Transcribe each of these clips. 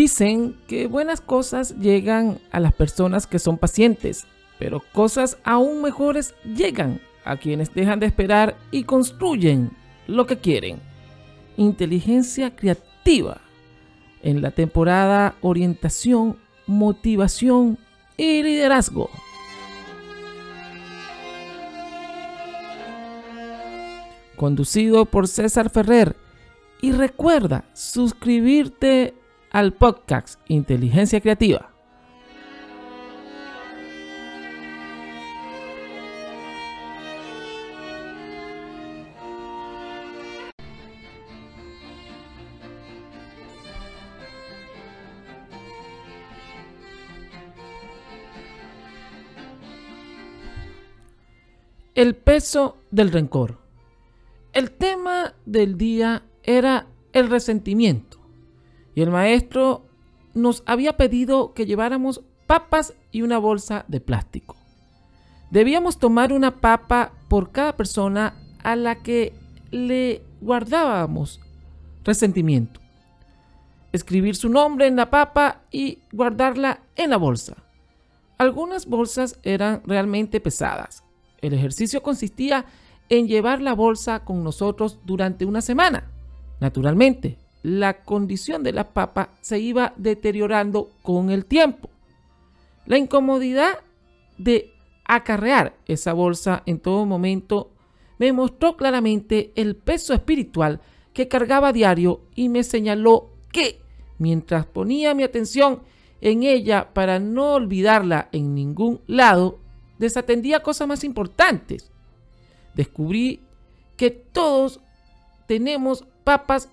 Dicen que buenas cosas llegan a las personas que son pacientes, pero cosas aún mejores llegan a quienes dejan de esperar y construyen lo que quieren. Inteligencia creativa en la temporada Orientación, Motivación y Liderazgo. Conducido por César Ferrer. Y recuerda suscribirte al podcast Inteligencia Creativa. El peso del rencor. El tema del día era el resentimiento y el maestro nos había pedido que lleváramos papas y una bolsa de plástico. Debíamos tomar una papa por cada persona a la que le guardábamos resentimiento. Escribir su nombre en la papa y guardarla en la bolsa. Algunas bolsas eran realmente pesadas. El ejercicio consistía en llevar la bolsa con nosotros durante una semana. Naturalmente, la condición de la papa se iba deteriorando con el tiempo. La incomodidad de acarrear esa bolsa en todo momento me mostró claramente el peso espiritual que cargaba diario y me señaló que, mientras ponía mi atención en ella para no olvidarla en ningún lado, desatendía cosas más importantes. Descubrí que todos tenemos papas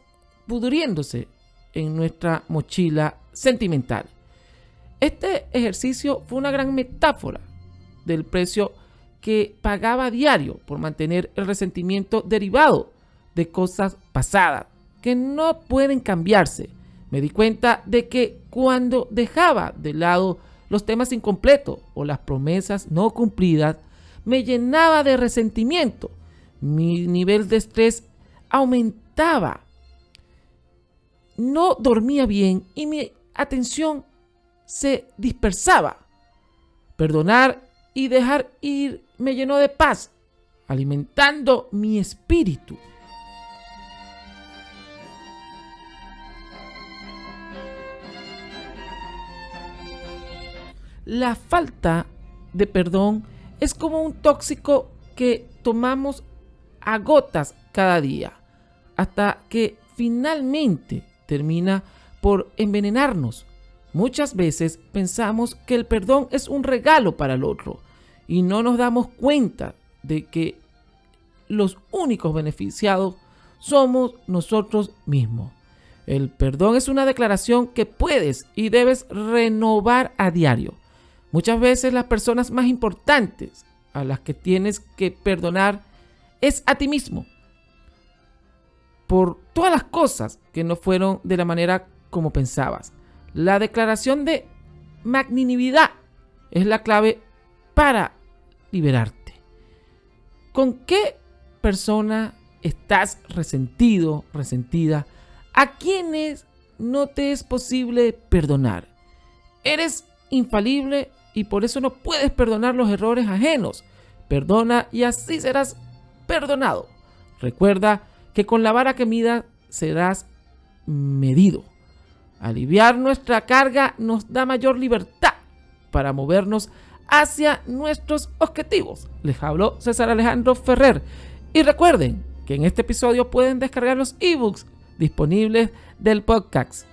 pudriéndose en nuestra mochila sentimental. Este ejercicio fue una gran metáfora del precio que pagaba diario por mantener el resentimiento derivado de cosas pasadas que no pueden cambiarse. Me di cuenta de que cuando dejaba de lado los temas incompletos o las promesas no cumplidas, me llenaba de resentimiento. Mi nivel de estrés aumentaba no dormía bien y mi atención se dispersaba. Perdonar y dejar ir me llenó de paz, alimentando mi espíritu. La falta de perdón es como un tóxico que tomamos a gotas cada día, hasta que finalmente termina por envenenarnos. Muchas veces pensamos que el perdón es un regalo para el otro y no nos damos cuenta de que los únicos beneficiados somos nosotros mismos. El perdón es una declaración que puedes y debes renovar a diario. Muchas veces las personas más importantes a las que tienes que perdonar es a ti mismo por todas las cosas que no fueron de la manera como pensabas. La declaración de magnanimidad es la clave para liberarte. ¿Con qué persona estás resentido, resentida? ¿A quienes no te es posible perdonar? Eres infalible y por eso no puedes perdonar los errores ajenos. Perdona y así serás perdonado. Recuerda que con la vara que mida serás medido. Aliviar nuestra carga nos da mayor libertad para movernos hacia nuestros objetivos. Les habló César Alejandro Ferrer. Y recuerden que en este episodio pueden descargar los ebooks disponibles del podcast.